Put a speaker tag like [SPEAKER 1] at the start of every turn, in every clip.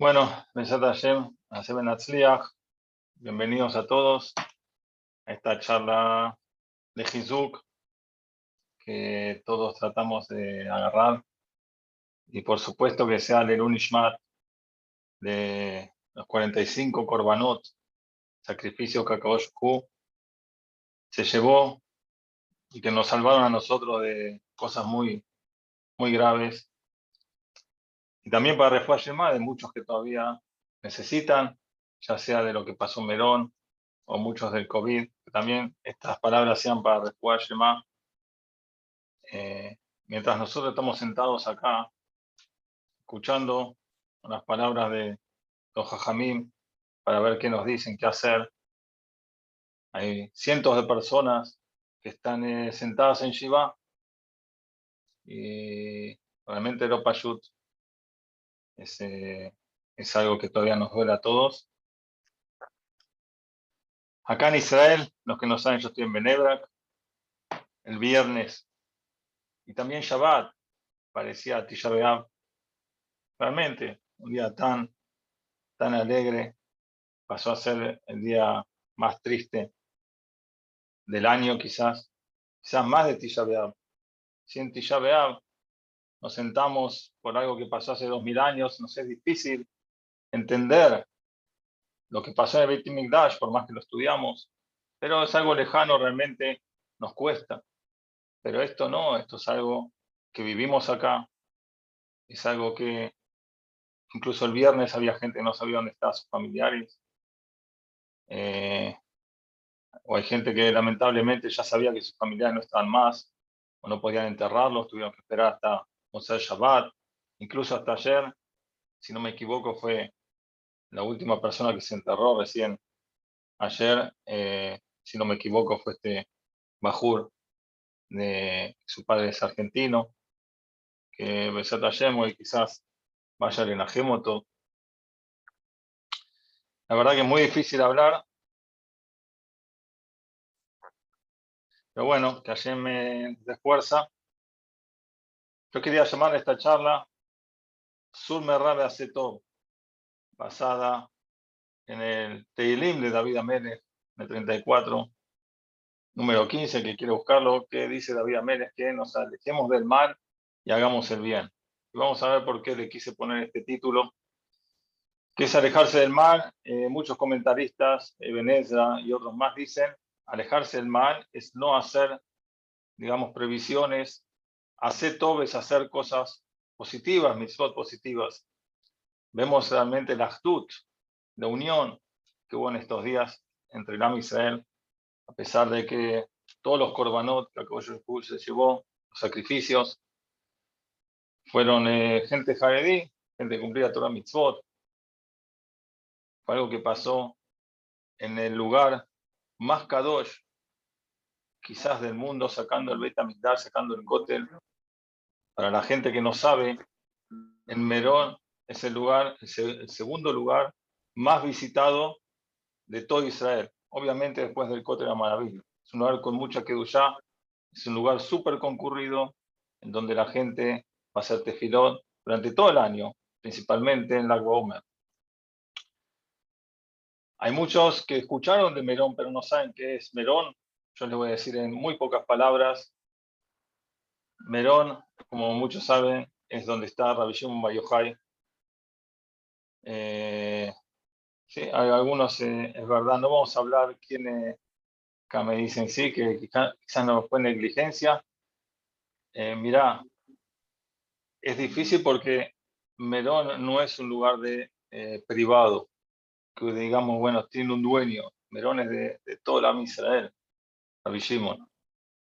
[SPEAKER 1] Bueno, Besat Hashem, Hashem Atzliach, bienvenidos a todos a esta charla de Hizuk que todos tratamos de agarrar y por supuesto que sea el Unishmat de los 45 Korbanot, sacrificio que se llevó y que nos salvaron a nosotros de cosas muy, muy graves y también para Refuah de muchos que todavía necesitan, ya sea de lo que pasó Merón o muchos del COVID, también estas palabras sean para Refuah eh, mientras nosotros estamos sentados acá, escuchando las palabras de los Jajamim para ver qué nos dicen, qué hacer. Hay cientos de personas que están eh, sentadas en Shiva y realmente Pashut es, es algo que todavía nos duele a todos. Acá en Israel, los que no saben, yo estoy en Benebrak, el viernes, y también Shabbat, parecía Tisha B'Av. Realmente, un día tan, tan alegre, pasó a ser el día más triste del año quizás, quizás más de Tisha B'Av. Si en Tisha B'Av nos sentamos por algo que pasó hace dos mil años, nos es difícil entender lo que pasó en el Beit Mikdash, por más que lo estudiamos, pero es algo lejano, realmente nos cuesta. Pero esto no, esto es algo que vivimos acá, es algo que incluso el viernes había gente que no sabía dónde estaban sus familiares, eh, o hay gente que lamentablemente ya sabía que sus familiares no estaban más, o no podían enterrarlos, tuvieron que esperar hasta sea, Shabbat, incluso hasta ayer, si no me equivoco, fue la última persona que se enterró recién. Ayer, eh, si no me equivoco, fue este Bajur, de su padre es argentino, que Besat y quizás vaya en Ajemoto. La verdad que es muy difícil hablar, pero bueno, que Hashem me dé fuerza yo quería llamar a esta charla Sur Merrabe Asetov, basada en el Teilim de David Amélez, el 34, número 15, que quiere buscarlo, que dice David Amélez que nos alejemos del mal y hagamos el bien. Y vamos a ver por qué le quise poner este título, que es alejarse del mal. Eh, muchos comentaristas, Ebenezer y otros más dicen, alejarse del mal es no hacer, digamos, previsiones hacer todo es hacer cosas positivas, mitzvot positivas. Vemos realmente la actitud, la unión que hubo en estos días entre el y Israel, a pesar de que todos los korbanot que Akadosh se llevó, los sacrificios, fueron eh, gente jaredí, gente que cumplía toda mitzvot. Fue algo que pasó en el lugar más kadosh, quizás del mundo, sacando el Beit sacando el Kotel, para la gente que no sabe, en Merón es el lugar, el segundo lugar más visitado de todo Israel. Obviamente después del Cote de la Maravilla. Es un lugar con mucha kedushá, es un lugar súper concurrido, en donde la gente va a hacer tefilón durante todo el año, principalmente en la Omer. Hay muchos que escucharon de Merón, pero no saben qué es Merón. Yo les voy a decir en muy pocas palabras. Merón como muchos saben, es donde está Rabbi Shimon eh, sí, hay algunos, eh, es verdad, no vamos a hablar quiénes acá me dicen sí, que quizás no fue negligencia. Eh, mirá, es difícil porque Merón no es un lugar de privado, que digamos, bueno, tiene un dueño. Merón es de, de toda la Israel,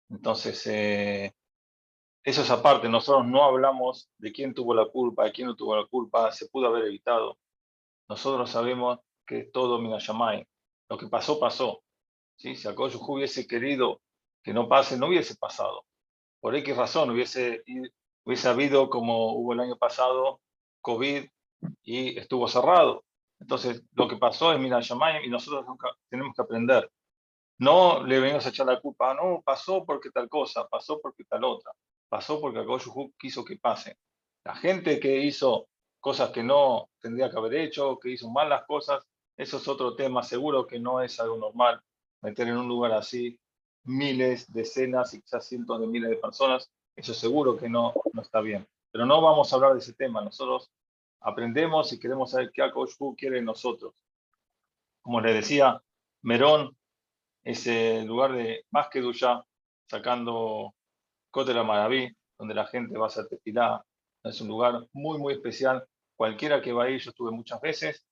[SPEAKER 1] Entonces, eso es aparte, nosotros no hablamos de quién tuvo la culpa, de quién no tuvo la culpa, se pudo haber evitado. Nosotros sabemos que todo Minashamay, lo que pasó, pasó. ¿sí? Si Akoyuj hubiese querido que no pase, no hubiese pasado. Por X razón, hubiese, hubiese habido, como hubo el año pasado, COVID y estuvo cerrado. Entonces, lo que pasó es Minashamay y nosotros tenemos que aprender. No le venimos a echar la culpa, ah, no, pasó porque tal cosa, pasó porque tal otra pasó porque Akoyuhu quiso que pase. La gente que hizo cosas que no tendría que haber hecho, que hizo mal las cosas, eso es otro tema, seguro que no es algo normal meter en un lugar así miles, decenas y quizás cientos de miles de personas, eso seguro que no, no está bien. Pero no vamos a hablar de ese tema, nosotros aprendemos y queremos saber qué Hu quiere en nosotros. Como le decía, Merón es el lugar de más que duya, sacando Cotera Maraví, donde la gente va a hacer tefilá. Es un lugar muy, muy especial. Cualquiera que va ahí, yo estuve muchas veces.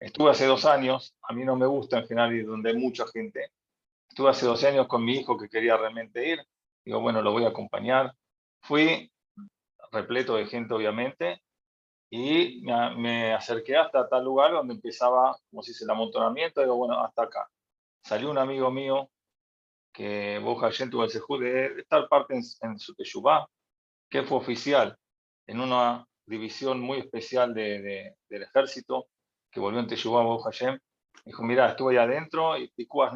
[SPEAKER 1] Estuve hace dos años, a mí no me gusta en general donde hay mucha gente. Estuve hace dos años con mi hijo que quería realmente ir. Digo, bueno, lo voy a acompañar. Fui repleto de gente, obviamente, y me, acerqué hasta tal lugar donde empezaba, como se dice, el amontonamiento. Digo, bueno, hasta acá. Salió un amigo mío que Boja tuvo el sejú de estar parte en, su Teshuvah, que fue oficial en una división muy especial de, del ejército, que volvió en Teshuvah Boja Dijo, mira, estuve ahí adentro y picuas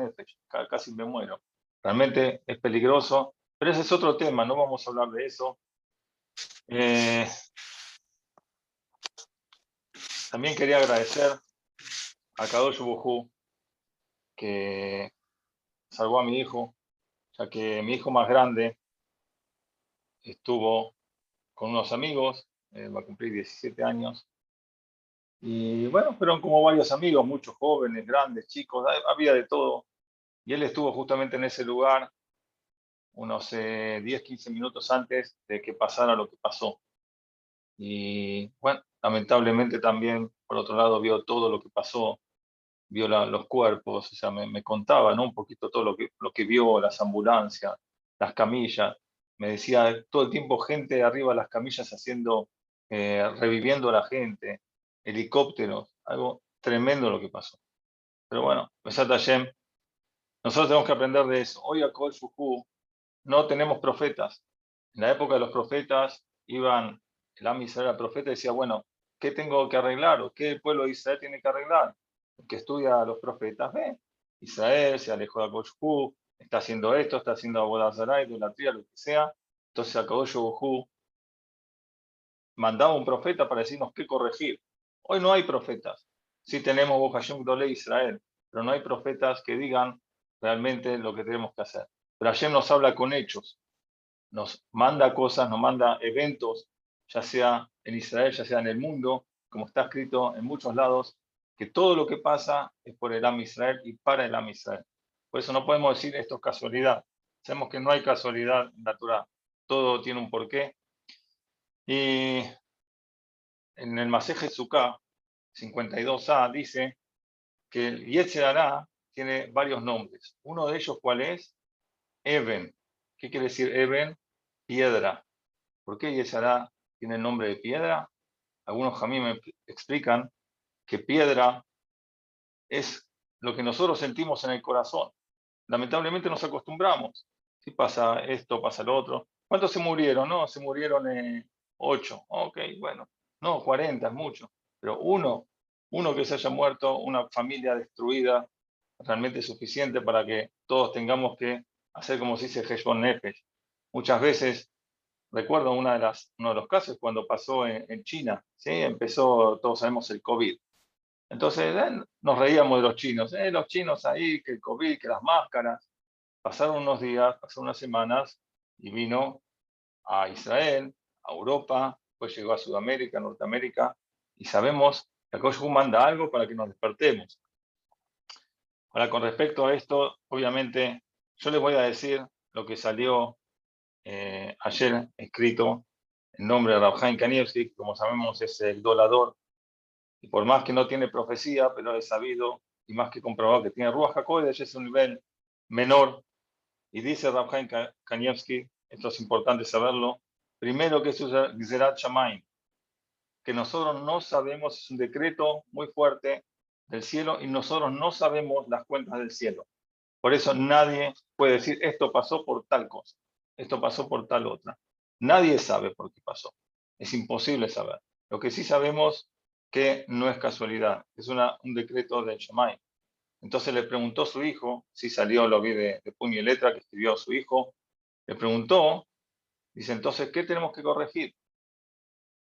[SPEAKER 1] casi me muero. Realmente es peligroso, pero ese es otro tema, no vamos a hablar de eso. Eh, también quería agradecer a Kadosh Buhu que salvó a mi hijo, ya que mi hijo más grande estuvo con unos amigos, va a cumplir 17 años, y bueno, fueron como varios amigos, muchos jóvenes, grandes, chicos, había de todo, y él estuvo justamente en ese lugar unos 10, eh, 15 minutos antes de que pasara lo que pasó. Y bueno, lamentablemente también, por otro lado, vio todo lo que pasó, vio los cuerpos, o sea, me, contaba ¿no? un poquito todo lo que, lo que vio, las ambulancias, las camillas. Me decía todo el tiempo gente arriba de las camillas haciendo, eh, reviviendo a la gente, helicópteros, algo tremendo lo que pasó. Pero bueno, nosotros tenemos que aprender de eso. Hoy a Kol no tenemos profetas. En la época de los profetas iban, el Am el profeta, decía, bueno, ¿qué tengo que arreglar? ¿O qué el pueblo de Israel tiene que arreglar? Que estudia a los profetas, ve, Israel se alejó de Akoshku, está haciendo esto, está haciendo Abodazara, idolatría, lo que sea. Entonces Akoshku mandaba un profeta para decirnos qué corregir. Hoy no hay profetas. Sí tenemos Bojashim Dole Israel, pero no hay profetas que digan realmente lo que tenemos que hacer. Pero ayer nos habla con hechos, nos manda cosas, nos manda eventos, ya sea en Israel, ya sea en el mundo, como está escrito en muchos lados, que todo lo que pasa es por el Am Israel y para el Am Israel. Por eso no podemos decir esto es casualidad. Sabemos que no hay casualidad natural. Todo tiene un porqué. Y en el Maseje Sukkah 52a dice que el Yetzirah tiene varios nombres. Uno de ellos, ¿cuál es? Eben. ¿Qué quiere decir Eben? Piedra. ¿Por qué Yetzirah tiene el nombre de piedra? Algunos mí me explican que piedra es lo que nosotros sentimos en el corazón. Lamentablemente nos acostumbramos. Si pasa esto, pasa lo otro. ¿Cuántos se murieron? No, se murieron eh, ocho. Ok, bueno. No, cuarenta es mucho. Pero uno, uno que se haya muerto, una familia destruida, realmente suficiente para que todos tengamos que hacer como se dice Heshbon Nefesh. Muchas veces, recuerdo uno de los casos cuando pasó en, China, ¿sí? empezó, todos sabemos, el COVID. Entonces eh, nos reíamos de los chinos, eh, los chinos ahí, que el COVID, que las máscaras. Pasaron unos días, pasaron unas semanas y vino a Israel, a Europa, pues llegó a Sudamérica, Norteamérica, y sabemos que Akosh manda algo para que nos despertemos. Ahora, con respecto a esto, obviamente, yo les voy a decir lo que salió eh, ayer escrito en nombre de Rabjain Kanievski, como sabemos es el dolador y por más que no tiene profecía, pero es sabido y más que comprobado que tiene Ruach HaKodesh, es un nivel menor. Y dice Rabhaim Kanievski, esto es importante saberlo, primero que es Gzerat Shamaim, que nosotros no sabemos, es un decreto muy fuerte del cielo y nosotros no sabemos las cuentas del cielo. Por eso nadie puede decir, esto pasó por tal cosa, esto pasó por tal otra. Nadie sabe por qué pasó. Es imposible saber. Lo que sí sabemos que no es casualidad, es un decreto de Shemai. Entonces le preguntó su hijo, si salió, lo vi de, puño y letra que escribió a su hijo, le preguntó, dice, entonces, ¿qué tenemos que corregir?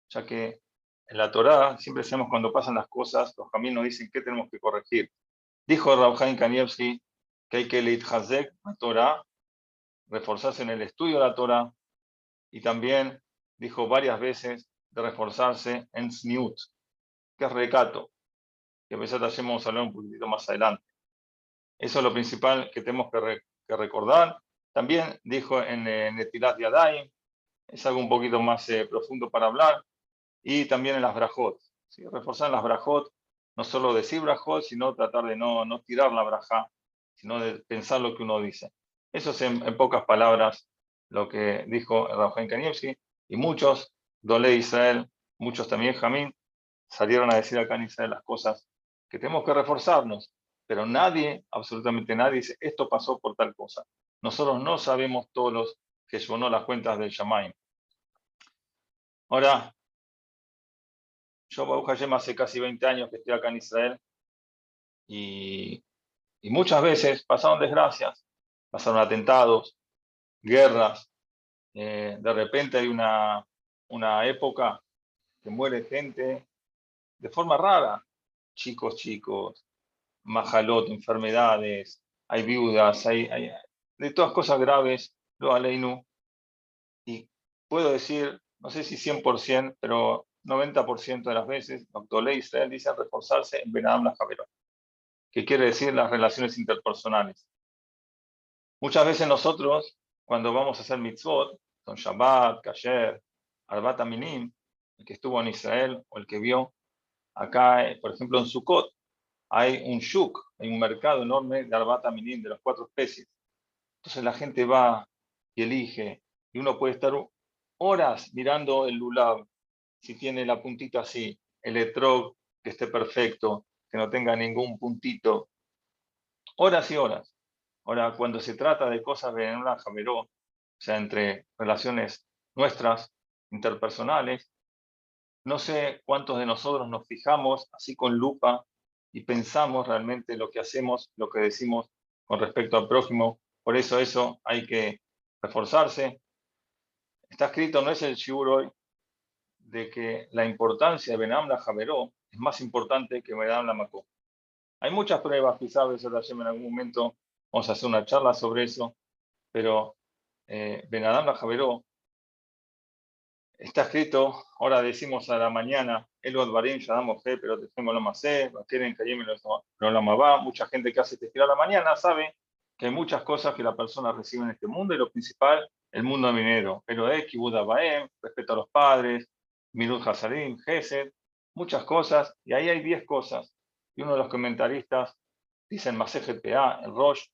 [SPEAKER 1] Ya que en la Torá, siempre sabemos cuando pasan las cosas, los caminos dicen qué tenemos que corregir. Dijo Rabjain Kanievski que hay que leer la Torah, reforzarse en el estudio de la Torah, y también dijo varias veces de reforzarse en Sniut, que es recato, que pesar de vamos a hablar un poquitito más adelante. Eso es lo principal que tenemos que, recordar. También dijo en eh, Netilat Yadayim, es algo un poquito más eh, profundo para hablar, y también en las brajot. Reforzar en las brajot, no solo decir brajot, sino tratar de no, no tirar la braja, sino de pensar lo que uno dice. Eso es en, pocas palabras lo que dijo Rafael Kanievski, y muchos, Dole Israel, muchos también Jamín, salieron a decir acá en Israel las cosas que tenemos que reforzarnos, pero nadie, absolutamente nadie, dice esto pasó por tal cosa. Nosotros no sabemos todos los que llevó las cuentas del Shamaim. Ahora, yo, Baruch Hashem, hace casi 20 años que estoy acá en Israel y, muchas veces pasaron desgracias, pasaron atentados, guerras. Eh, de repente hay una, una época que muere gente de forma rara, chicos, chicos, majalot, enfermedades, hay viudas, hay, hay de todas cosas graves, lo aleinu. Y puedo decir, no sé si 100%, pero 90% de las veces, doctor Israel dice reforzarse en Benadam la Javerón, que quiere decir las relaciones interpersonales. Muchas veces nosotros, cuando vamos a hacer mitzvot, son Shabbat, Kasher, Arbat Aminim, el que estuvo en Israel o el que vio acá, eh, por ejemplo, en Sukkot, hay un shuk, hay un mercado enorme de Arbat Aminim, de las cuatro especies. Entonces la gente va y elige, y uno puede estar horas mirando el lulab, si tiene la puntita así, el etrog que esté perfecto, que no tenga ningún puntito. Horas y horas. Ahora, cuando se trata de cosas de una jameró, o sea, entre relaciones nuestras, interpersonales, no sé cuántos de nosotros nos fijamos así con lupa y pensamos realmente lo que hacemos, lo que decimos con respecto al prójimo. Por eso eso hay que reforzarse. Está escrito, no es el shiur hoy, de que la importancia de Benam la Javeró es más importante que Benam la Macó. Hay muchas pruebas, quizás en algún momento vamos a hacer una charla sobre eso, pero eh, Benadam Javeró está escrito, ahora decimos a la mañana, Elod Barim Shadam Oje, pero lo más quieren que lo la mucha gente que hace tefila a la mañana sabe que hay muchas cosas que la persona recibe en este mundo y lo principal, el mundo minero. Pero es Kibuda Baem, respeto a los padres, Mirut Hasadim, Gesed, muchas cosas, y ahí hay 10 cosas. Y uno de los comentaristas dice en PA, el Rosh,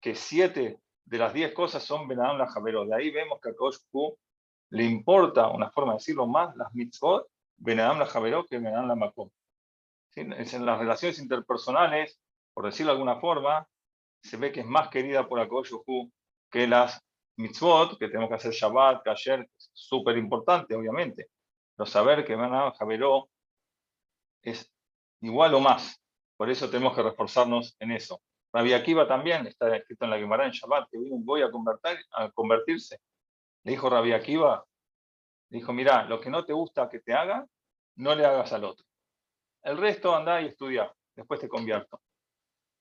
[SPEAKER 1] que 7 de las 10 cosas son Benadam la Javero. De ahí vemos que a Kosh le importa, una forma de decirlo más, las mitzvot, Benadam la Javero que Benadam la Makom. En las relaciones interpersonales, por decirlo de alguna forma, se ve que es más querida por Akosh que las mitzvot, que tenemos que hacer Shabbat, Kasher, súper importante, obviamente pero saber que a Javeró es igual o más. Por eso tenemos que reforzarnos en eso. Rabbi Akiva también está escrito en la Gemara en Shabbat que vino un voy a, a convertirse. Le dijo Rabbi Akiva, dijo, mira, lo que no te gusta que te haga, no le hagas al otro. El resto anda y estudia, después te convierto.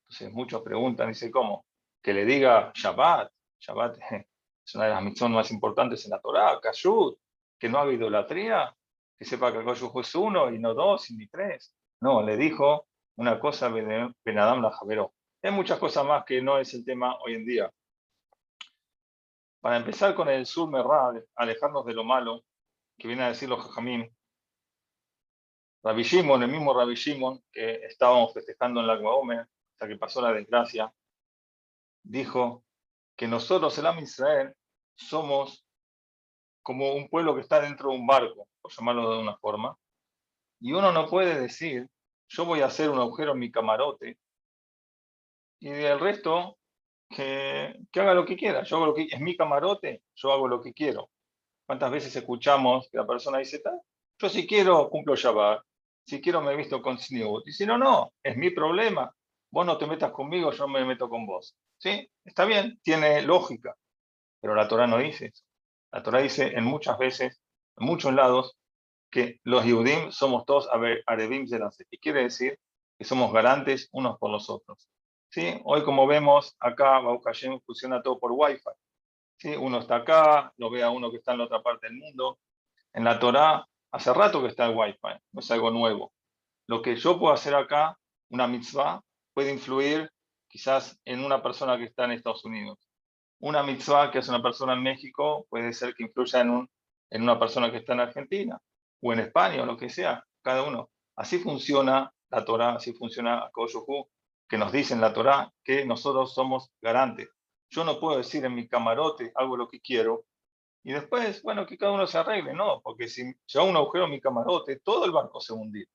[SPEAKER 1] Entonces muchos preguntan, dice, ¿cómo? Que le diga Shabbat. Shabbat es una de las misiones más importantes en la Torah, Kashut, que no haga idolatría que sepa que el es uno y no dos ni tres. No, le dijo una cosa Benadam la Javeró. Hay muchas cosas más que no es el tema hoy en día. Para empezar con el sur alejarnos de lo malo, que viene a decir los jajamín, Rabbi Shimon, el mismo Rabbi Shimon que estábamos festejando en la Guaome, hasta que pasó la desgracia, dijo que nosotros, el Am Israel, somos como un pueblo que está dentro de un barco, por llamarlo de una forma, y uno no puede decir, yo voy a hacer un agujero en mi camarote, y el resto que, haga lo que quiera, yo hago lo que es mi camarote, yo hago lo que quiero. ¿Cuántas veces escuchamos que la persona dice, yo si quiero cumplo Shabbat, si quiero me visto con Sniut, y si no, no, es mi problema, vos no te metas conmigo, yo me meto con vos. ¿Sí? Está bien, tiene lógica, pero la Torah no dice eso. La Torah dice en muchas veces, en muchos lados, que los Yehudim somos todos Arevim y quiere decir que somos garantes unos por los otros. ¿Sí? Hoy como vemos acá, Baruch Hashem funciona todo por Wi-Fi. ¿Sí? Uno está acá, lo ve a uno que está en la otra parte del mundo. En la Torah, hace rato que está el Wi-Fi, no es algo nuevo. Lo que yo puedo hacer acá, una mitzvah, puede influir quizás en una persona que está en Estados Unidos. Una mitzvah que hace una persona en México puede ser que influya en, un, en una persona que está en Argentina o en España o lo que sea, cada uno. Así funciona la Torah, así funciona Koyuhu, que nos dice en la Torah que nosotros somos garantes. Yo no puedo decir en mi camarote hago lo que quiero y después, bueno, que cada uno se arregle, no, porque si yo hago un agujero en mi camarote, todo el barco se hundir.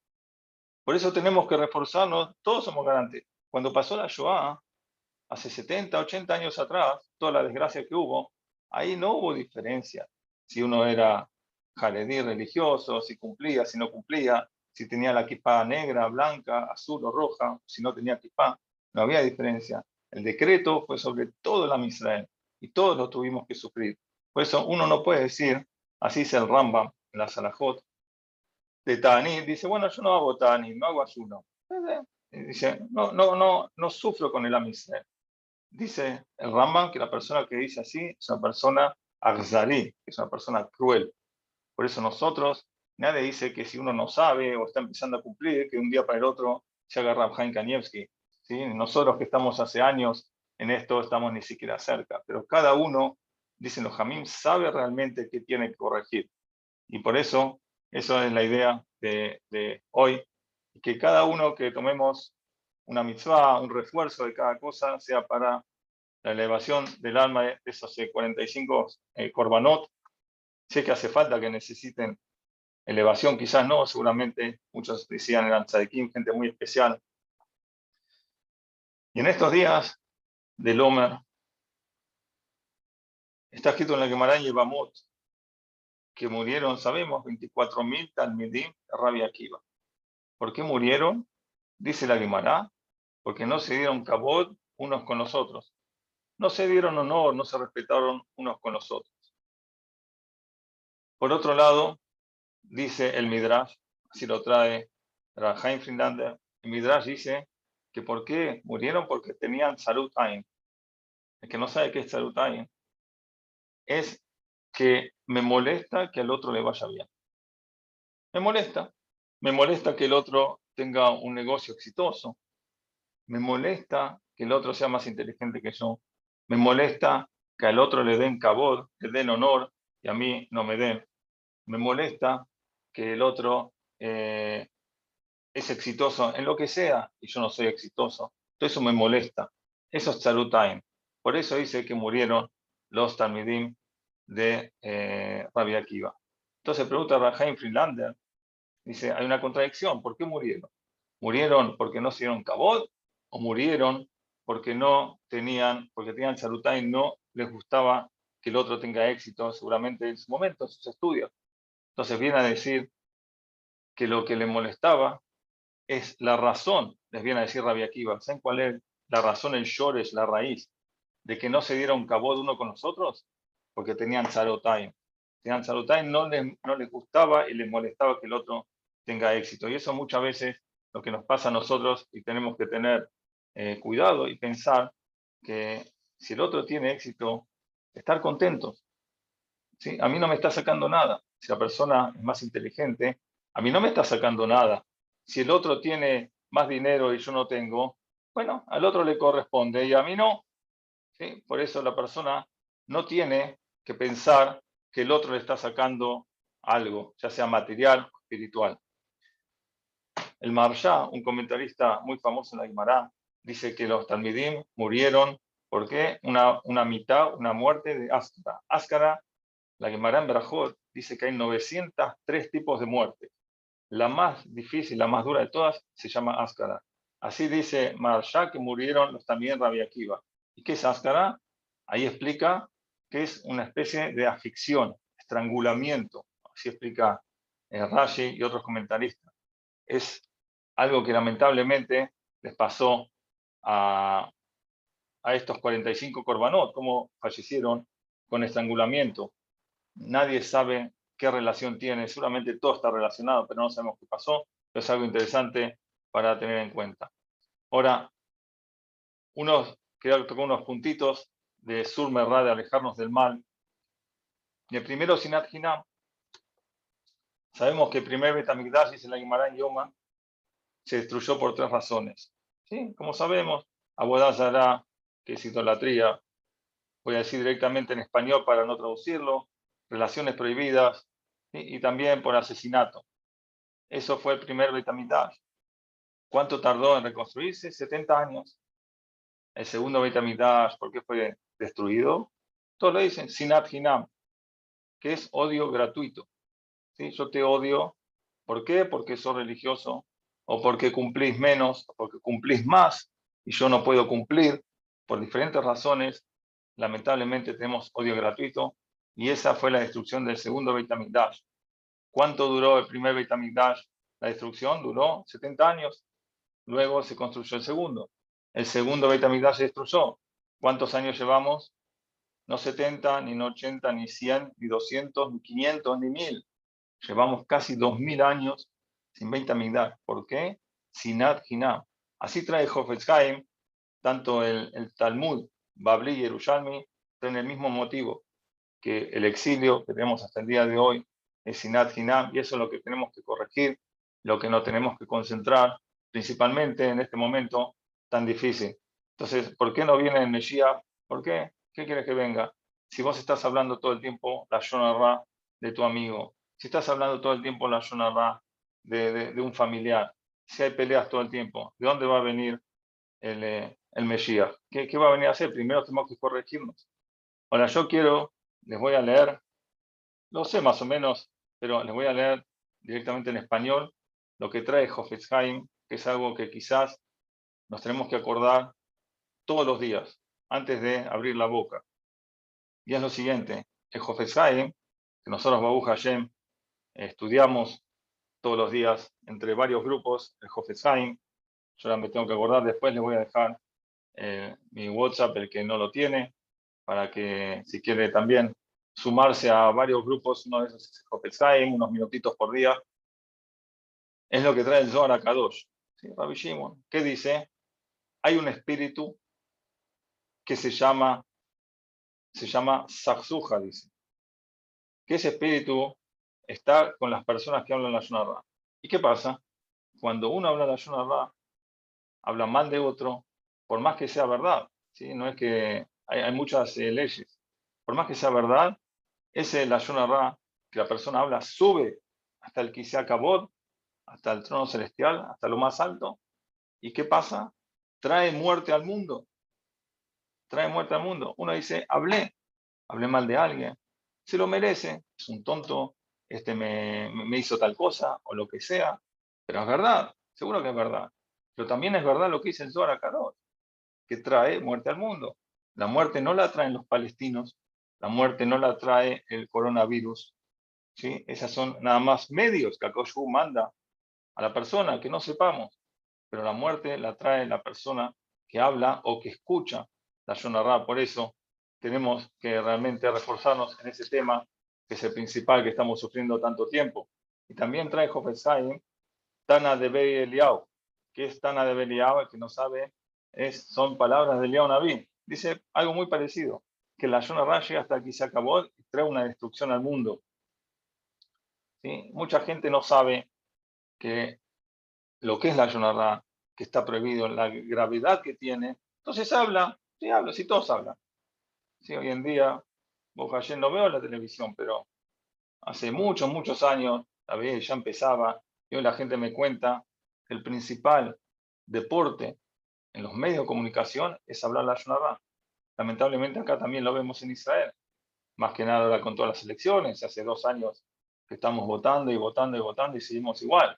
[SPEAKER 1] Por eso tenemos que reforzarnos, todos somos garantes. Cuando pasó la Shoah, hace 70, 80 años atrás, toda la desgracia que hubo, ahí no hubo diferencia. Si uno era jaredí religioso, si cumplía, si no cumplía, si tenía la equipa negra, blanca, azul o roja, si no tenía equipa, no había diferencia. El decreto fue sobre todo la Israel y todos lo tuvimos que sufrir. Por eso uno no puede decir, así dice el Rambam la Salahot, de Tani, dice, bueno, yo no hago Tani, no hago ayuno. Dice, no, no, no, no sufro con el Amisrael. Dice el Rambam que la persona que dice así es una persona agzari, es una persona cruel. Por eso nosotros Nadie dice que si uno no sabe o está empezando a cumplir, que un día para el otro se haga Rabhaim Kanievski. ¿sí? Nosotros que estamos hace años en esto estamos ni siquiera cerca, pero cada uno, dicen los Jamim, sabe realmente qué tiene que corregir. Y por eso, eso es la idea de, hoy, que cada uno que tomemos una mitzvah, un refuerzo de cada cosa, sea para la elevación del alma de esos 45 eh, korbanot. Sé que hace falta que necesiten elevación quizás no, seguramente muchos decían eran tzadikim, gente muy especial. Y en estos días del Omer, está escrito en la Gemara en Yevamot, que murieron, sabemos, 24.000 Talmidim Rabia Akiva. ¿Por qué murieron? Dice la Gemara, porque no se dieron cabot unos con los otros. No se dieron honor, no se respetaron unos con los otros. Por otro lado, dice el Midrash, si lo trae Rahaim Finlander, el Midrash dice que por qué murieron porque tenían salud El que no sabe qué es salud es que me molesta que al otro le vaya bien. Me molesta. Me molesta que el otro tenga un negocio exitoso. Me molesta que el otro sea más inteligente que yo. Me molesta que al otro le den cabod, le den honor y a mí no me den. Me molesta que el otro eh, es exitoso en lo que sea y yo no soy exitoso. Todo eso me molesta. Eso es time. Por eso dice que murieron los Talmidim de eh, Rabbi Akiva. Entonces pregunta Rahaim Friedlander, dice, hay una contradicción, ¿por qué murieron? ¿Murieron porque no se dieron cabot o murieron porque no tenían, porque tenían time, no les gustaba que el otro tenga éxito seguramente en su momento, en sus estudios? Entonces viene a decir que lo que le molestaba es la razón, les viene a decir Rabia Akiva. ¿Saben cuál es la razón, el es la raíz de que no se diera un cabo de uno con nosotros? Porque tenían Sarotaim. Tenían Sarotaim, no les, no les gustaba y les molestaba que el otro tenga éxito. Y eso muchas veces lo que nos pasa a nosotros y tenemos que tener eh, cuidado y pensar que si el otro tiene éxito, estar contentos. ¿sí? A mí no me está sacando nada si la persona es más inteligente, a mí no me está sacando nada. Si el otro tiene más dinero y yo no tengo, bueno, al otro le corresponde y a mí no. ¿sí? Por eso la persona no tiene que pensar que el otro le está sacando algo, ya sea material o espiritual. El Marsha, un comentarista muy famoso en la Guimara, dice que los Talmidim murieron porque una, una mitad, una muerte de Áscara. Áscara, la Guimara en Berajot, dice que hay 903 tipos de muerte. La más difícil, la más dura de todas, se llama Áscara. Así dice Marsha que murieron los también Rabia Akiva. ¿Y qué es Áscara? Ahí explica que es una especie de afición, estrangulamiento. Así explica eh, Rashi y otros comentaristas. Es algo que lamentablemente les pasó a, a estos 45 corbanot, como fallecieron con estrangulamiento nadie sabe qué relación tiene. Seguramente todo está relacionado, pero no sabemos qué pasó. Pero es algo interesante para tener en cuenta. Ahora, unos, quería tocar unos puntitos de Sur de alejarnos del mal. El primero, Sinat Hinam. Sabemos que el primer Betamigdash, dice la Guimara en Yoma, se destruyó por tres razones. ¿Sí? Como sabemos, Abodazara, que es idolatría, voy a decir directamente en español para no traducirlo, relaciones prohibidas y también por asesinato. Eso fue el primer Betamigdash. ¿Cuánto tardó en reconstruirse? 70 años. El segundo Betamigdash, ¿por qué fue destruido? Todos lo dicen, Sinat Hinam, que es odio gratuito. ¿Sí? Yo te odio. ¿Por qué? Porque sos religioso, o porque cumplís menos, o porque cumplís más, y yo no puedo cumplir, por diferentes razones, lamentablemente tenemos odio gratuito, y esa fue la destrucción del segundo Beit ¿Cuánto duró el primer Beit La destrucción duró 70 años. Luego se construyó el segundo. El segundo Beit se destruyó. ¿Cuántos años llevamos? No 70, ni 80, ni 100, ni 200, ni 500, ni 1000. Llevamos casi 2000 años sin Beit ¿Por qué? Sinat Hinam. Así trae Hofetzheim, tanto el, el Talmud, Babli y Yerushalmi, traen el mismo motivo, que el exilio que tenemos hasta el día de hoy es Sinat Hinam, y eso es lo que tenemos que corregir, lo que no tenemos que concentrar, principalmente en este momento tan difícil. Entonces, ¿por qué no viene el Mesías? ¿Por qué? ¿Qué quieres que venga? Si vos estás hablando todo el tiempo la Shonarra de tu amigo, si estás hablando todo el tiempo la Shonarra de, de, un familiar, si hay peleas todo el tiempo, ¿de dónde va a venir el, eh, el Mesías? ¿Qué, ¿Qué va a venir a hacer? Primero tenemos que corregirnos. Ahora, yo quiero, les voy a leer, no sé más o menos, pero les voy a leer directamente en español lo que trae Hofetzheim, que es algo que quizás nos tenemos que acordar todos los días, antes de abrir la boca. Y es lo siguiente, el Hofetzheim, que nosotros, Babu Hashem, estudiamos todos los días entre varios grupos, el Hofetzheim, yo ahora me tengo que acordar, después les voy a dejar eh, mi WhatsApp, el que no lo tiene, para que si quiere también sumarse a varios grupos, uno de esos es Hofetzheim, unos minutitos por día, es lo que trae el Zohar Kadosh. ¿Sí? Rabbi Shimon, ¿qué dice? Hay un espíritu que se llama, se llama Saksuja, dice. Que ese espíritu está con las personas que hablan la Shonarra. ¿Y qué pasa? Cuando uno habla la Shonarra, habla mal de otro, por más que sea verdad, ¿sí? no es que hay, muchas eh, leyes, por más que sea verdad, ese la Shonarra que la persona habla sube hasta el se acabó, hasta el trono celestial, hasta lo más alto. ¿Y qué pasa? Trae muerte al mundo. Trae muerte al mundo. Uno dice, hablé, hablé mal de alguien, se lo merece, es un tonto, este me, hizo tal cosa o lo que sea, pero es verdad, seguro que es verdad. Pero también es verdad lo que dice el Zohar que trae muerte al mundo. La muerte no la traen los palestinos, la muerte no la trae el coronavirus. ¿sí? Esas son nada más medios que Akoshu manda a la persona, que no sepamos, pero la muerte la trae la persona que habla o que escucha la Shonarra. Por eso tenemos que realmente reforzarnos en ese tema, que es el principal que estamos sufriendo tanto tiempo. Y también trae Jofesaim, Tana de Beliau. que es Tana de Beliau? El que no sabe, es, son palabras de Eliao Naví. Dice algo muy parecido, que la Shonarra llega hasta aquí se acabó y trae una destrucción al mundo. ¿Sí? Mucha gente no sabe que lo que es la Yonarra, que está prohibido, la gravedad que tiene, entonces habla, sí habla, sí todos hablan. Sí, hoy en día, vos ayer no veo la televisión, pero hace muchos, muchos años, la vez ya empezaba, y hoy la gente me cuenta el principal deporte en los medios de comunicación es hablar la Yonarra. Lamentablemente acá también lo vemos en Israel, más que nada con todas las elecciones, hace dos años que estamos votando y votando y votando y seguimos igual.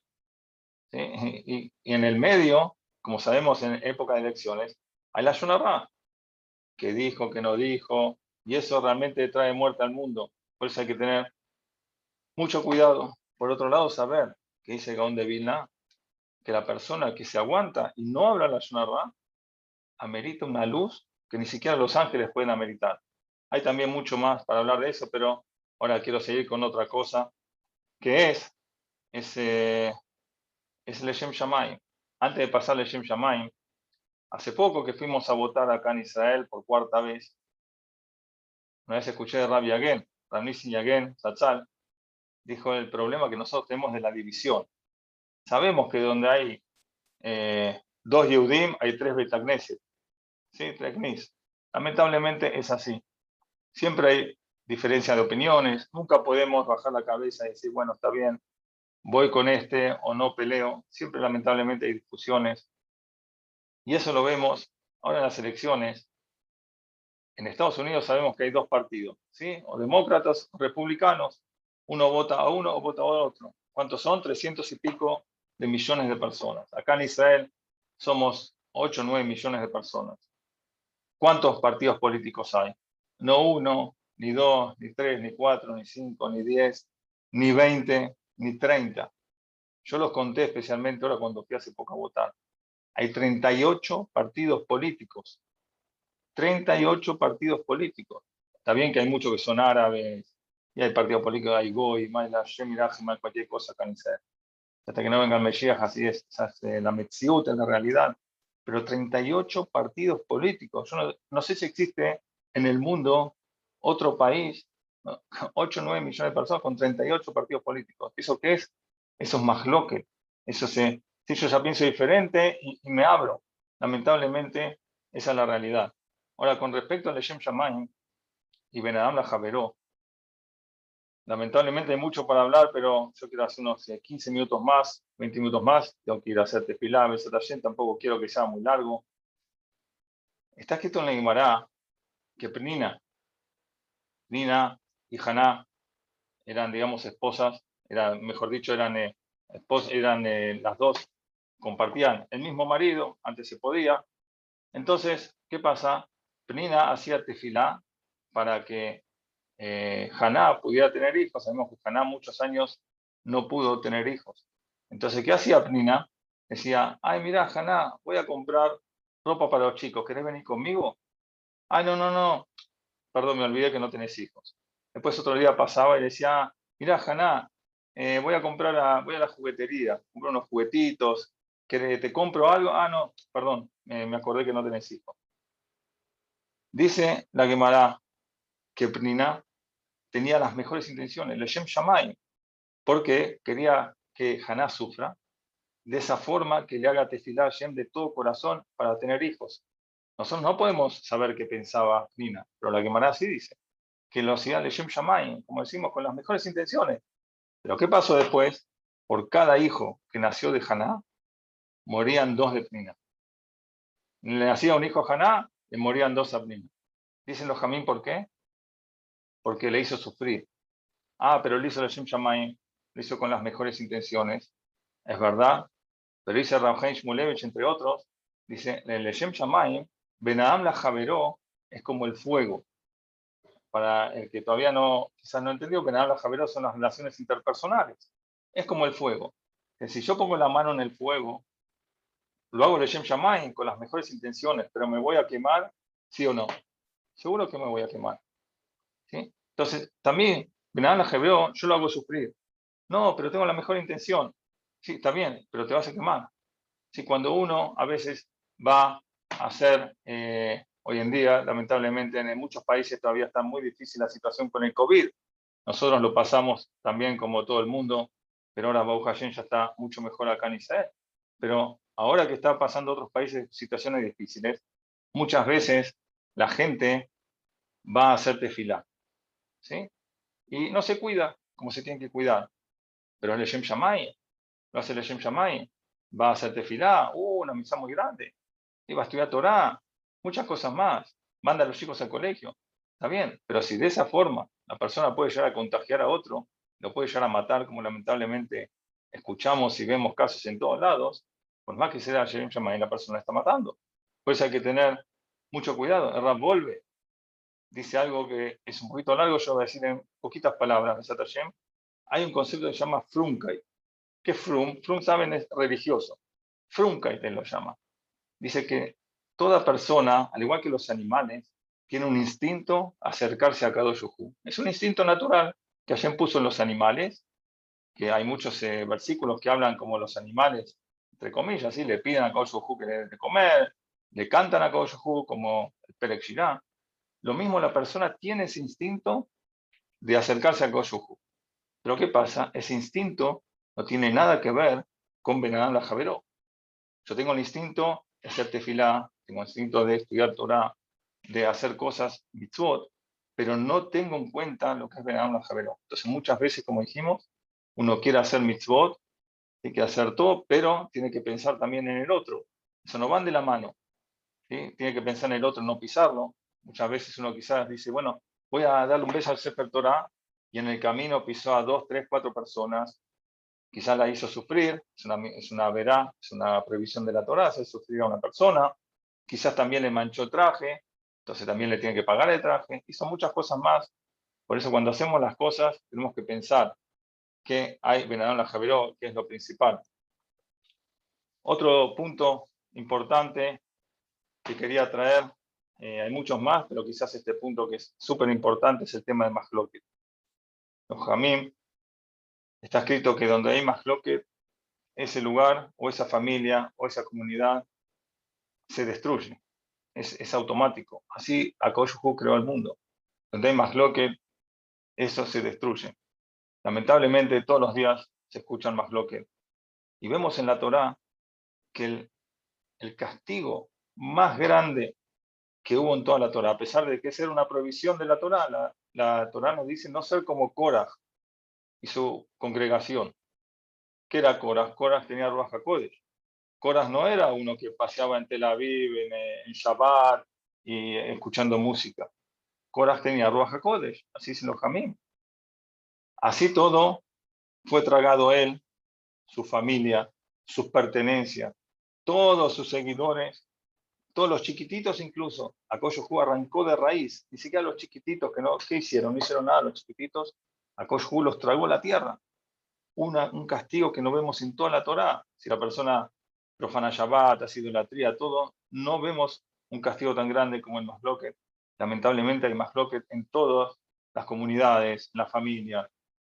[SPEAKER 1] Y, en el medio, como sabemos en época de elecciones, hay la Shonarra, que dijo, que no dijo, y eso realmente trae muerte al mundo. Por eso hay que tener mucho cuidado. Por otro lado, saber que dice Gaón de Vilna, que la persona que se aguanta y no habla la Shonarra, amerita una luz que ni siquiera los ángeles pueden ameritar. Hay también mucho más para hablar de eso, pero ahora quiero seguir con otra cosa, que es, ese, es el Shem Shamayim. Antes de pasar el Shem Shamayim, hace poco que fuimos a votar acá en Israel por cuarta vez, una vez escuché de Rabbi Yagen, Rabnissi Yagen, Satzal, dijo el problema que nosotros tenemos de la división. Sabemos que donde hay eh, dos Yehudim, hay tres Betagneset. ¿Sí? Tres Lamentablemente es así. Siempre hay diferencia de opiniones. Nunca podemos bajar la cabeza y decir, bueno, está bien, voy con este o no peleo. Siempre lamentablemente hay discusiones. Y eso lo vemos ahora en las elecciones. En Estados Unidos sabemos que hay dos partidos, ¿sí? O demócratas o republicanos. Uno vota a uno o vota a otro. ¿Cuántos son? 300 y pico de millones de personas. Acá en Israel somos 8 o 9 millones de personas. ¿Cuántos partidos políticos hay? No uno, ni dos, ni tres, ni cuatro, ni cinco, ni diez, ni veinte, ni treinta. Yo los conté especialmente ahora cuando fui hace poco a votar. Hay 38 partidos políticos. 38 partidos políticos. Está bien que hay muchos que son árabes, y hay partidos políticos, hay Goy, Mayla, Shemiraj, cualquier cosa acá en Hasta que no venga el Mesías, así es, la Metziut es la realidad. Pero 38 partidos políticos. Yo no, no sé si existe en el mundo otro país, 8 o 9 millones de personas con 38 partidos políticos. ¿Eso qué es? Eso es más loque. Eso se, si yo ya pienso diferente y, me abro. Lamentablemente, esa es la realidad. Ahora, con respecto al Shem Shamayim y Benadam la Javeró, lamentablemente hay mucho para hablar, pero yo quiero hacer unos 15 minutos más, 20 minutos más. Tengo que ir a hacer tefilá, tampoco quiero que sea muy largo. Está escrito en la Guimara que Penina, Nina y Haná eran, digamos, esposas, eran, mejor dicho, eran, eh, eran eh, las dos, compartían el mismo marido, antes se podía. Entonces, ¿qué pasa? Penina hacía tefilá para que eh, Haná pudiera tener hijos. Sabemos que Haná muchos años no pudo tener hijos. Entonces, ¿qué hacía Penina? Decía, ay, mira, Haná, voy a comprar ropa para los chicos, ¿querés venir conmigo? Ay, no, no, no, perdón, me olvidé que no tenés hijos. Después otro día pasaba y decía, mira, Haná, eh, voy a comprar voy a la juguetería, compro unos juguetitos, te compro algo. Ah, no, perdón, me acordé que no tenés hijos. Dice la Gemara que Pnina tenía las mejores intenciones, le Shem Shamay, porque quería que Haná sufra, de esa forma que le haga tefilá a Shem de todo corazón para tener hijos. Nosotros no podemos saber qué pensaba Nina, pero la Gemara sí dice que lo hacía Leshem Shamayim, como decimos, con las mejores intenciones. Pero ¿qué pasó después? Por cada hijo que nació de Haná, morían dos de Pnina. Le nacía un hijo a Haná, le morían dos a Pnina. Dicen los Jamín, ¿por qué? Porque le hizo sufrir. Ah, pero le hizo Leshem Shamayim, lo hizo con las mejores intenciones. Es verdad. Pero dice Ramjain Shmulevich, entre otros, dice, el Leshem Shamayim Benadam la Javeró es como el fuego. Para el que todavía no, quizás no entendió, Benadam la Javeró son las relaciones interpersonales. Es como el fuego. Que si yo pongo la mano en el fuego, lo hago Shem Shamayim con las mejores intenciones, pero me voy a quemar, sí o no. Seguro que me voy a quemar. ¿Sí? Entonces, también, la Javeró, yo lo hago sufrir. No, pero tengo la mejor intención. Sí, está bien, pero te vas a quemar. Si cuando uno a veces va hacer eh, hoy en día, lamentablemente en muchos países todavía está muy difícil la situación con el COVID. Nosotros lo pasamos también como todo el mundo, pero ahora Bauja ya está mucho mejor acá en Israel. Pero ahora que está pasando otros países situaciones difíciles, muchas veces la gente va a hacer tefilá. ¿Sí? Y no se cuida como se tiene que cuidar. Pero el Shem Shamay, lo hace el Shem Shamay, va a hacer tefilá, uh, una misa muy grande iba a estudiar Torah, muchas cosas más, manda a los chicos al colegio, está bien, pero si de esa forma la persona puede llegar a contagiar a otro, lo puede llegar a matar, como lamentablemente escuchamos y vemos casos en todos lados, por más que sea Yerim y la persona está matando. Pues hay que tener mucho cuidado. El Rab vuelve, dice algo que es un poquito largo, yo voy a decir en poquitas palabras, hay un concepto que se llama frumkai. ¿Qué es frum? Frum, saben, es religioso. Frumkai te lo llama dice que toda persona, al igual que los animales, tiene un instinto a acercarse a Kadosh Es un instinto natural. que Hashem puso en los animales, que hay muchos eh, versículos que hablan como los animales, entre comillas, ¿sí? le piden a Koyohu que le den de comer, le cantan a Koyohu como el Perek Lo mismo la persona tiene ese instinto de acercarse a Koyohu. Pero ¿qué pasa? Ese instinto no tiene nada que ver con Benadán la Javeró. Yo tengo el instinto de hacer tefilá, tengo el instinto de estudiar Torah, de hacer cosas mitzvot, pero no tengo en cuenta lo que es Benadán la Javeró. Entonces muchas veces, como dijimos, uno quiere hacer mitzvot, tiene que hacer todo, pero tiene que pensar también en el otro. Eso no van de la mano. Tiene que pensar en el otro, no pisarlo. Muchas veces uno quizás dice, bueno, voy a darle un beso al Sefer Torah y en el camino pisó a dos, tres, cuatro personas. Quizás la hizo sufrir, es una, es una verá, es una previsión de la Torah, hacer sufrir a una persona. Quizás también le manchó el traje, entonces también le tiene que pagar el traje. Hizo muchas cosas más. Por eso cuando hacemos las cosas tenemos que pensar que hay Benadón la Javeró, que es lo principal. Otro punto importante que quería traer, eh, hay muchos más, pero quizás este punto que es súper importante es el tema de Mahloket. Los Jamim, está escrito que donde hay Mahloket, ese lugar o esa familia o esa comunidad se destruye. Es, es automático. Así Akoshhu creó el mundo. Donde hay Mahloket, eso se destruye. Lamentablemente todos los días se escuchan que Y vemos en la Torá que el, el, castigo más grande que hubo en toda la Torá, a pesar de que es una prohibición de la Torá, la, la Torá nos dice no ser como Korah y su congregación. ¿Qué era Korah? Korah tenía Ruach HaKodesh. Korah no era uno que paseaba en Tel Aviv, en, en Shabbat y escuchando música. Korah tenía Ruach HaKodesh, así dicen los Jamín. Así todo fue tragado él, su familia, sus pertenencias, todos sus seguidores, todos los chiquititos incluso. Acoyohu arrancó de raíz, ni siquiera los chiquititos que no, ¿qué hicieron? No hicieron nada los chiquititos. Acoyohu los tragó a la tierra. un castigo que no vemos en toda la Torá. Si la persona profana Shabbat, hace idolatría, todo, no vemos un castigo tan grande como el Masloquet. Lamentablemente hay Masloquet en todas las comunidades, en la familia,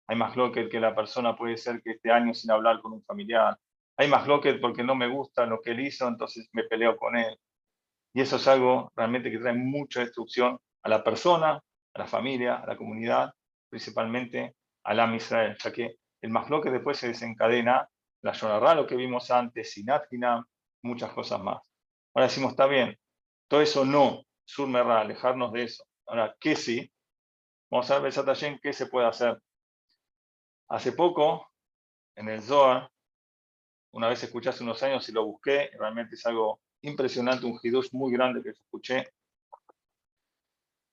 [SPEAKER 1] hay más locket que la persona puede ser que este año sin hablar con un familiar. Hay más locket porque no me gusta lo que él hizo, entonces me peleo con él. Y eso es algo realmente que trae mucha destrucción a la persona, a la familia, a la comunidad, principalmente al Am Israel, ya que el más que después se desencadena, la Yonarra, lo que vimos antes, Sinat muchas cosas más. Ahora decimos, está bien, todo eso no, Surmerra, alejarnos de eso. Ahora, ¿qué sí? Vamos a ver, Besat qué se puede hacer Hace poco, en el Zohar, una vez escuché hace unos años y lo busqué, realmente es algo impresionante, un hidush muy grande que escuché,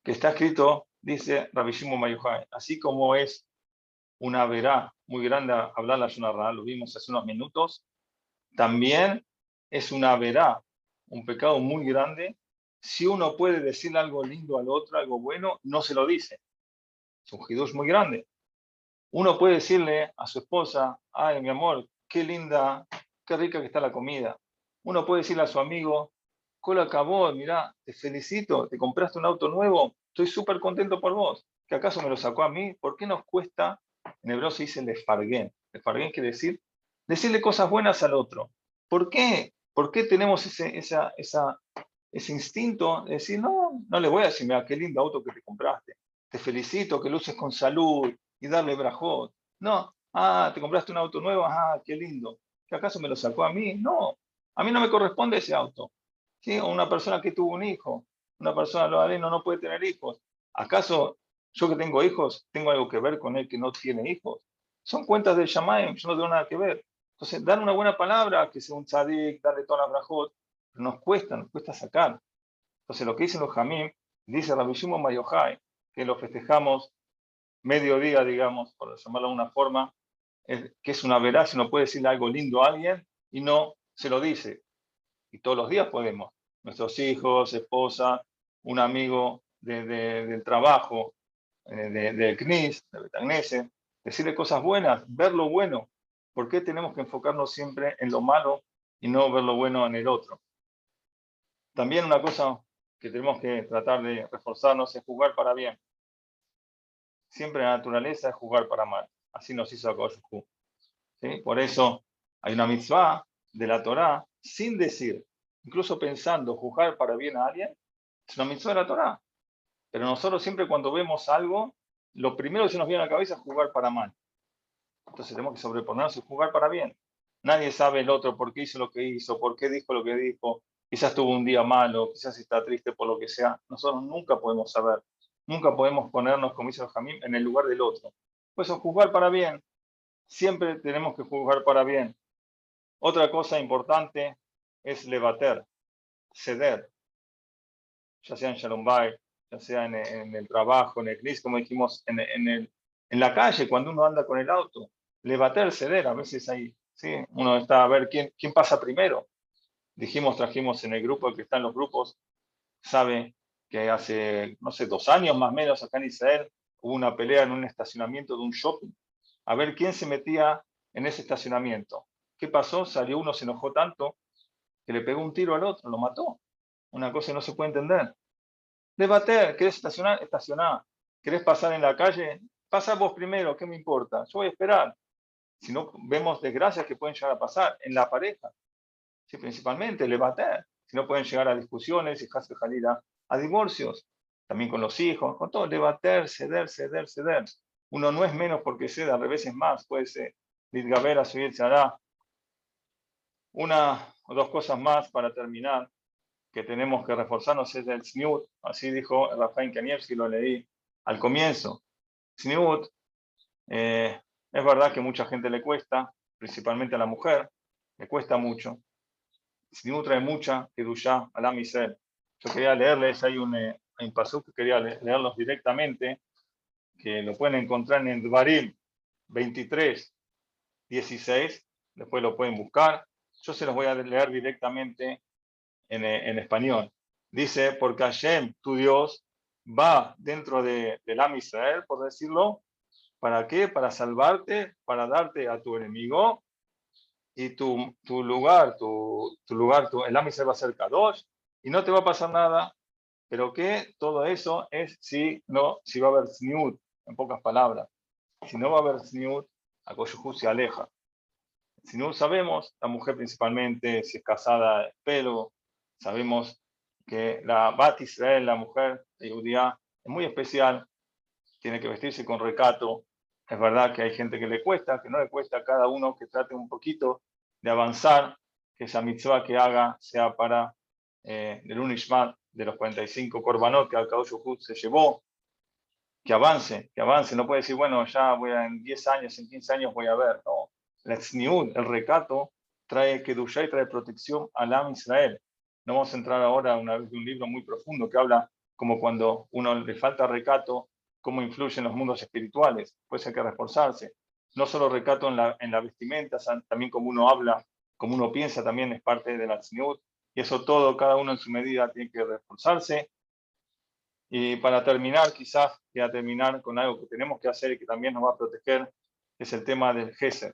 [SPEAKER 1] que está escrito, dice Rabbi Shimon así como es una verá muy grande hablar la Shonarra, lo vimos hace unos minutos, también es una verá, un pecado muy grande, si uno puede decirle algo lindo al otro, algo bueno, no se lo dice. Es un hidush muy grande. Uno puede decirle a su esposa, ay, mi amor, qué linda, qué rica que está la comida. Uno puede decirle a su amigo, cola acabó, mira, te felicito, te compraste un auto nuevo, estoy súper contento por vos. ¿Que acaso me lo sacó a mí? ¿Por qué nos cuesta? En hebreo se dice lefarguén. Lefarguén quiere decir decirle cosas buenas al otro. ¿Por qué? ¿Por qué tenemos ese, esa, esa, ese instinto de decir, no, no le voy a decir, mira, qué lindo auto que te compraste. Te felicito, que luces con salud, y darle brajot. No, ah, te compraste un auto nuevo, ah, qué lindo. ¿Que acaso me lo sacó a mí? No, a mí no me corresponde ese auto. ¿Sí? O una persona que tuvo un hijo, una persona lo no, no puede tener hijos. ¿Acaso yo que tengo hijos, tengo algo que ver con él que no tiene hijos? Son cuentas de Shamayim, yo no tengo nada que ver. Entonces, dar una buena palabra, que sea un tzadik, darle toda la brajot, nos cuesta, nos cuesta sacar. Entonces, lo que dicen los Jamim, dice Rabbi Shimon Mayohai, que lo festejamos mediodía, digamos, por llamarlo de una forma, que es una veraz, si uno puede decirle algo lindo a alguien y no se lo dice. Y todos los días podemos. Nuestros hijos, esposa, un amigo del trabajo, del de, CNIS, de Betagnese, decirle cosas buenas, ver lo bueno. ¿Por qué tenemos que enfocarnos siempre en lo malo y no ver lo bueno en el otro? También una cosa que tenemos que tratar de reforzarnos es jugar para bien. Siempre la naturaleza es jugar para mal. Así nos hizo Akadosh ¿Sí? Por eso hay una mitzvah de la Torá sin decir, incluso pensando juzgar para bien a alguien, es una mitzvah de la Torá. Pero nosotros siempre cuando vemos algo, lo primero que se nos viene a la cabeza es jugar para mal. Entonces tenemos que sobreponernos y jugar para bien. Nadie sabe el otro por qué hizo lo que hizo, por qué dijo lo que dijo. Quizás tuvo un día malo, quizás está triste por lo que sea. Nosotros nunca podemos saber. Nunca podemos ponernos, como dice Jamín, en el lugar del otro. Pues jugar para bien. Siempre tenemos que jugar para bien. Otra cosa importante es levater, ceder. Ya sea en Shalom ya sea en, el trabajo, en el CNIS, como dijimos, en, en la calle, cuando uno anda con el auto. Levater, ceder, a veces hay ¿sí? Uno está a ver quién, quién pasa primero. Dijimos, trajimos en el grupo, el que está en los grupos, sabe que hace, no sé, dos años más o menos acá en Israel hubo una pelea en un estacionamiento de un shopping. A ver quién se metía en ese estacionamiento. ¿Qué pasó? Salió uno, se enojó tanto que le pegó un tiro al otro, lo mató. Una cosa que no se puede entender. Debater, ¿querés estacionar? Estacionar. ¿Querés pasar en la calle? Pasa vos primero, ¿qué me importa? Yo voy a esperar si no vemos desgracias que pueden llegar a pasar en la pareja, ¿sí? principalmente el bater, si no pueden llegar a discusiones y salir a, a divorcios, también con los hijos, con todo, debater, ceder, ceder, ceder. Uno no es menos porque cede, al revés es más, puede ser a subirse hará. Una o dos cosas más para terminar que tenemos que reforzarnos es el sniut, así dijo Rafael Kanievski, lo leí al comienzo. Sniut, eh, es verdad que mucha gente le cuesta, principalmente a la mujer, le cuesta mucho. no trae mucha Kedushá a la misel. Yo quería leerles, hay un, eh, que quería leerlos directamente, que lo pueden encontrar en Dvarim 23, 16, después lo pueden buscar. Yo se los voy a leer directamente en, eh, en español. Dice, porque Hashem, tu Dios, va dentro de, del Am Israel, por decirlo, ¿Para qué? Para salvarte, para darte a tu enemigo y tu, lugar, tu, lugar, tu, el se va a ser Kadosh y no te va a pasar nada, pero que todo eso es si, no, si va a haber sniut, en pocas palabras. Si no va a haber sniut, Akoshuhu se aleja. Si no sabemos, la mujer principalmente, si es casada, es pelo, sabemos que la Bat Israel, la mujer judía, es muy especial, tiene que vestirse con recato, es verdad que hay gente que le cuesta, que no le cuesta a cada uno que trate un poquito de avanzar, que esa mitzvah que haga sea para eh, el Unishmat de los 45 korbanot que al se llevó, que avance, que avance. No puede decir, bueno, ya voy a, en 10 años, en 15 años voy a ver. No, la el recato, trae Kedusha y trae protección al Am Israel. No vamos a entrar ahora una vez de un libro muy profundo que habla como cuando uno le falta recato, cómo influyen los mundos espirituales, pues hay que reforzarse. No solo recato en la, en la vestimenta, también como uno habla, como uno piensa, también es parte de la tzniut, y eso todo, cada uno en su medida, tiene que reforzarse. Y para terminar, quizás, a terminar con algo que tenemos que hacer y que también nos va a proteger, es el tema del Geser.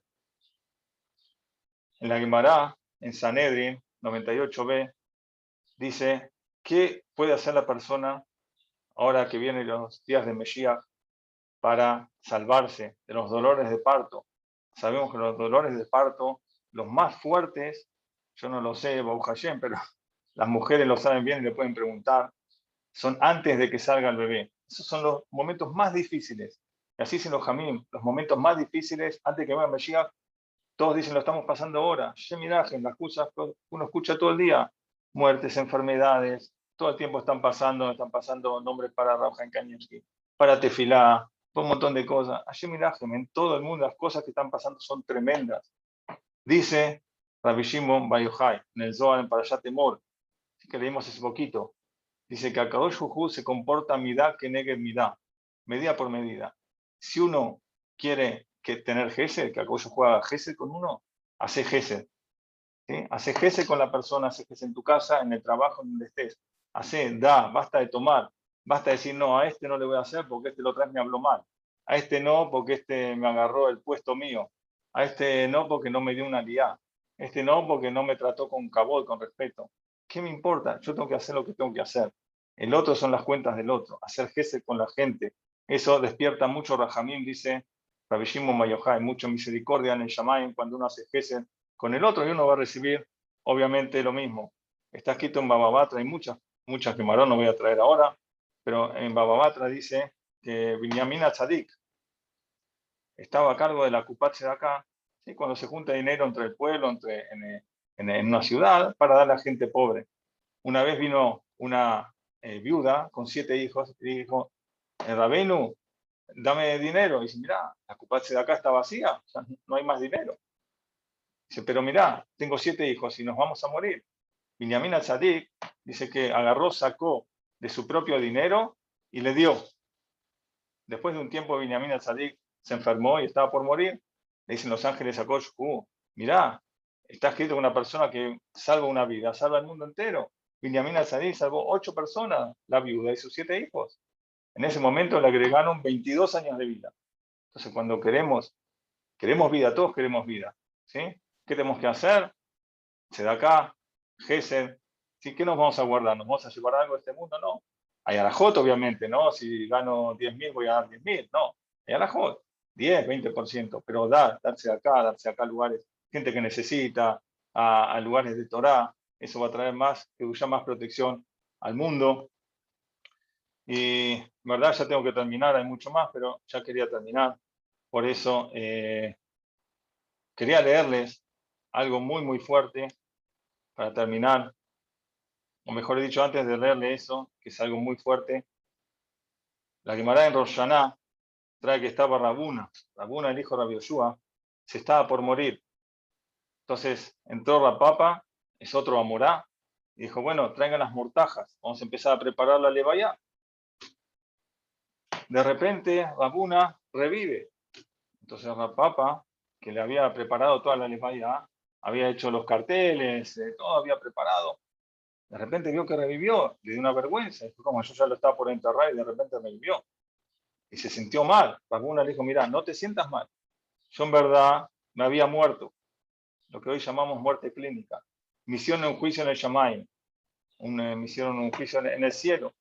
[SPEAKER 1] En la Gemara, en Sanedrin 98b, dice, ¿qué puede hacer la persona ahora que vienen los días de Mesías, para salvarse de los dolores de parto. Sabemos que los dolores de parto, los más fuertes, yo no lo sé, Babu pero las mujeres lo saben bien y le pueden preguntar, son antes de que salga el bebé. Esos son los momentos más difíciles. Y así dicen los jamín, los momentos más difíciles, antes de que venga Mesías, todos dicen, lo estamos pasando ahora. en las cosas uno escucha todo el día, muertes, enfermedades, todo el tiempo están pasando, están pasando nombres para Rabjan Kanievski, para Tefilá, un montón de cosas. Hashem en todo el mundo las cosas que están pasando son tremendas. Dice Rabbi Shimon en el Zohar en Parashat Temor, que leímos hace poquito, dice que Akadosh Juju se comporta midá que negue midá, medida por medida. Si uno quiere que tener gesed, que Akadosh juega gesed con uno, hace gesed. Hace gesed con la persona, hace gesed en tu casa, en el trabajo, en donde estés hace, da, basta de tomar, basta de decir, no, a este no le voy a hacer porque este lo otra me habló mal, a este no porque este me agarró el puesto mío, a este no porque no me dio una liá, este no porque no me trató con cabot, con respeto. ¿Qué me importa? Yo tengo que hacer lo que tengo que hacer. El otro son las cuentas del otro, hacer jefe con la gente, Eso despierta mucho Rajamín, dice Rabbi Shimon Mayohai, mucha misericordia en el Shamayim cuando uno hace Gesed con el otro y uno va a recibir obviamente lo mismo. Está escrito en Bababatra, hay muchas, muchas que Marón no voy a traer ahora, pero en Bababatra dice que Binyamin Tzadik estaba a cargo de la Kupatse de acá, ¿sí? cuando se junta dinero entre el pueblo, entre, en, una ciudad, para dar a la gente pobre. Una vez vino una eh, viuda con siete hijos y dijo, eh, Rabenu, dame dinero. Y dice, mira, la Kupatse de acá está vacía, no hay más dinero. Dice, pero mira, tengo siete hijos y nos vamos a morir. Binyamin al-Sadik dice que agarró, sacó de su propio dinero y le dio. Después de un tiempo, Binyamin al-Sadik se enfermó y estaba por morir. Le dicen los ángeles a Kosh, uh, mirá, está escrito una persona que salva una vida, salva el mundo entero. Binyamin al-Sadik salvó ocho personas, la viuda y sus siete hijos. En ese momento le agregaron 22 años de vida. Entonces, cuando queremos, queremos vida, todos queremos vida. ¿sí? ¿Qué tenemos que hacer? Se da acá, Gesed. ¿sí? ¿Qué nos vamos a guardar? ¿Nos vamos a llevar algo de este mundo? No. Hay Arajot, obviamente, ¿no? Si gano 10.000 voy a dar 10.000. No. Hay Arajot. 10, 20%, pero dar, darse acá, darse acá a lugares, gente que necesita, a, lugares de Torah, eso va a traer más, que más protección al mundo. Y, verdad, ya tengo que terminar, hay mucho más, pero ya quería terminar. Por eso, eh, quería leerles algo muy, muy fuerte para terminar. O mejor dicho, antes de leerle eso, que es algo muy fuerte, la Gemara en Roshaná trae que estaba Rabuna, Rabuna, el hijo de Rabbi se estaba por morir. Entonces entró Rapapa, es otro Amorá, y dijo, bueno, traigan las mortajas, vamos a empezar a preparar la levaya. De repente Rabuna revive. Entonces Rapapa, que le había preparado toda la levaya, había hecho los carteles, eh, todo había preparado. De repente vio que revivió, le dio una vergüenza, como yo ya lo estaba por enterrar y de repente revivió y se sintió mal. Rabuna le dijo, mira, no te sientas mal. Yo en verdad me había muerto, lo que hoy llamamos muerte clínica. Misión en un juicio en el una misión en un juicio en el cielo.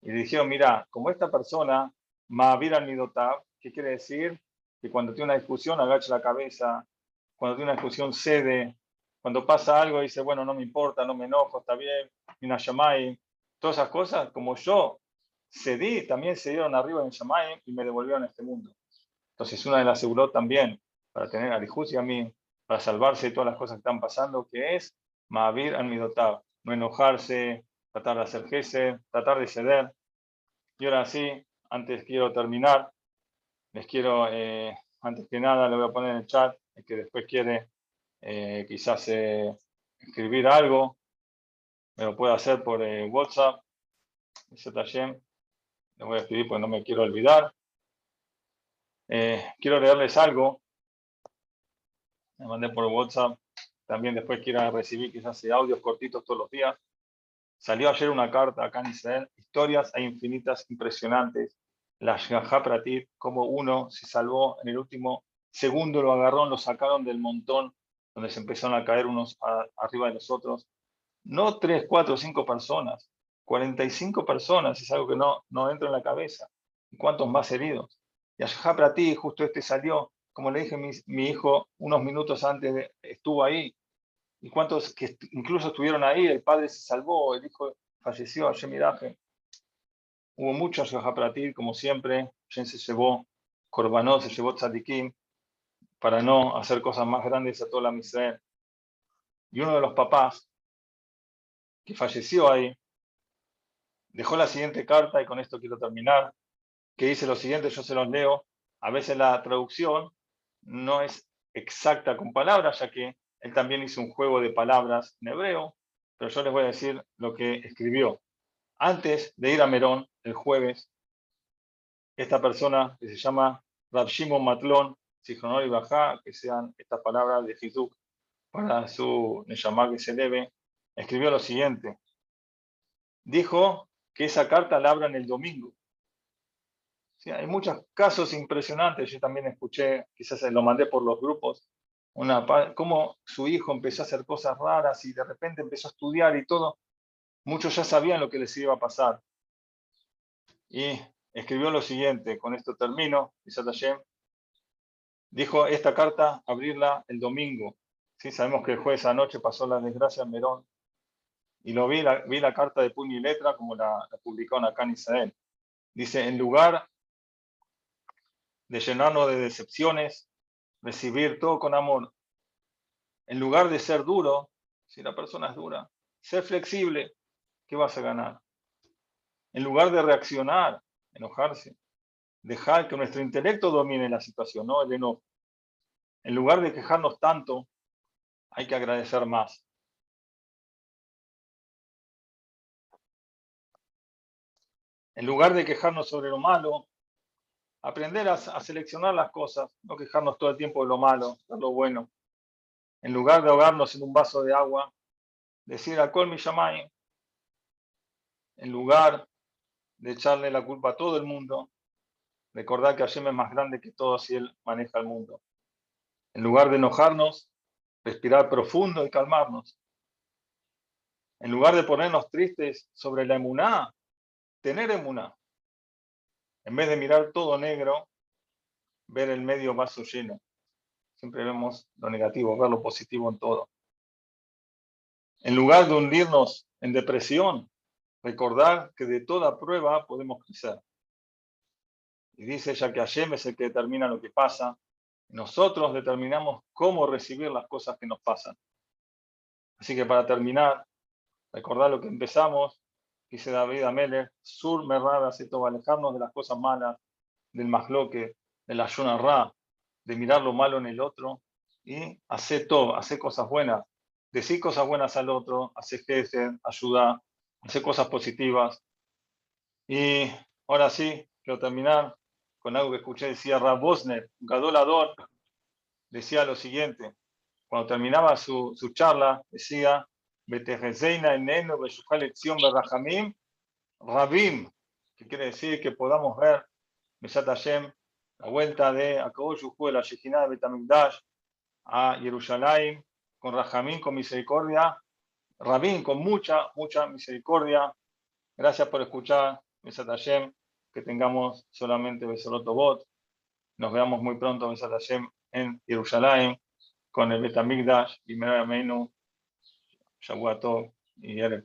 [SPEAKER 1] Y le dijeron, mira, como esta persona, Ma'avir al ¿qué quiere decir? Que cuando tiene una discusión agacha la cabeza, cuando tiene una discusión cede, cuando pasa algo dice, bueno, no me importa, no me enojo, está bien, y una Shamayim, todas esas cosas, como yo cedí, también se dieron arriba en Shamayim y me devolvieron a este mundo. Entonces, una de las aseguró también para tener a Lijus y a mí, para salvarse de todas las cosas que están pasando, que es Ma'avir al no enojarse, tratar de hacer jefe, tratar de ceder. Y ahora sí, antes quiero terminar, les quiero, eh, antes que nada, le voy a poner en el chat, el que después quiere eh, quizás eh, escribir algo, me lo puede hacer por WhatsApp, ese taller le voy a escribir porque no me quiero olvidar. Eh, quiero leerles algo. Me mandé por WhatsApp. También después quiero recibir quizás audios cortitos todos los días. Salió ayer una carta acá en Israel. Historias e infinitas, impresionantes. La Shgaha Pratit, como uno se salvó en el último segundo, lo agarró, lo sacaron del montón donde se empezaron a caer unos arriba de los otros. No tres, cuatro, cinco personas. 45 personas, es algo que no, no entra en la cabeza. ¿Y cuántos más heridos? Y para ti, justo este salió, como le dije, mi, mi hijo unos minutos antes estuvo ahí. ¿Y cuántos que incluso estuvieron ahí? El padre se salvó, el hijo falleció, Miraje. Hubo muchos ti, como siempre. Jen se llevó Corbanot, se llevó Tzadikim, para no hacer cosas más grandes a toda la miseria. Y uno de los papás que falleció ahí, dejó la siguiente carta, y con esto quiero terminar, que dice lo siguiente, yo se los leo. A veces la traducción no es exacta con palabras, ya que él también hizo un juego de palabras en hebreo, pero yo les voy a decir lo que escribió. Antes de ir a Merón, el jueves, esta persona que se llama Rab Shimon Matlon, Sijonor y Bajá, que sean estas palabras de Hizuk para su Neshama que se debe, escribió lo siguiente. Dijo que esa carta la abran el domingo. Sí, hay muchos casos impresionantes, yo también escuché, quizás lo mandé por los grupos, una, cómo su hijo empezó a hacer cosas raras y de repente empezó a estudiar y todo. Muchos ya sabían lo que les iba a pasar. Y escribió lo siguiente, con esto termino, dijo esta carta, abrirla el domingo. ¿sí? Sabemos que el jueves anoche pasó la desgracia en Merón, y lo vi la, vi la carta de puño y letra como la, la publicaron acá en Israel. Dice, en lugar de llenarnos de decepciones, recibir todo con amor. En lugar de ser duro, si la persona es dura, ser flexible, ¿qué vas a ganar? En lugar de reaccionar, enojarse, dejar que nuestro intelecto domine la situación, no el enojo. En lugar de quejarnos tanto, hay que agradecer más. En lugar de quejarnos sobre lo malo, aprender a, seleccionar las cosas, no quejarnos todo el tiempo de lo malo, de lo bueno. En lugar de ahogarnos en un vaso de agua, decir a mi Shamay, en lugar de echarle la culpa a todo el mundo, recordar que Hashem es más grande que todos y Él maneja el mundo. En lugar de enojarnos, respirar profundo y calmarnos. En lugar de ponernos tristes sobre la emuná, tener emuná. En vez de mirar todo negro, ver el medio vaso lleno. Siempre vemos lo negativo, ver lo positivo en todo. En lugar de hundirnos en depresión, recordar que de toda prueba podemos crecer. Y dice ya que Hashem es el que determina lo que pasa, nosotros determinamos cómo recibir las cosas que nos pasan. Así que para terminar, recordar lo que empezamos, dice David Ameler, sur merrada, todo, alejarnos de las cosas malas, del masloque, de la ra, de mirar lo malo en el otro y hacer todo, hacer cosas buenas, decir cosas buenas al otro, hacer jefe, ayudar, hacer cosas positivas. Y ahora sí, quiero terminar con algo que escuché, decía Rab Bosner, un gadolador, decía lo siguiente, cuando terminaba su, su charla, decía, Rabim, que quiere decir que podamos ver la vuelta de Akadosh de la Shekhinah de Betamigdash a Jerusalén, con Rajamín, con misericordia, Rabín, con mucha, mucha misericordia. Gracias por escuchar, Besat Hashem, que tengamos solamente Besorot Bot. Nos veamos muy pronto, Besat Hashem, en Jerusalén, con el Betamigdash y Meinu, Shavuot y Erev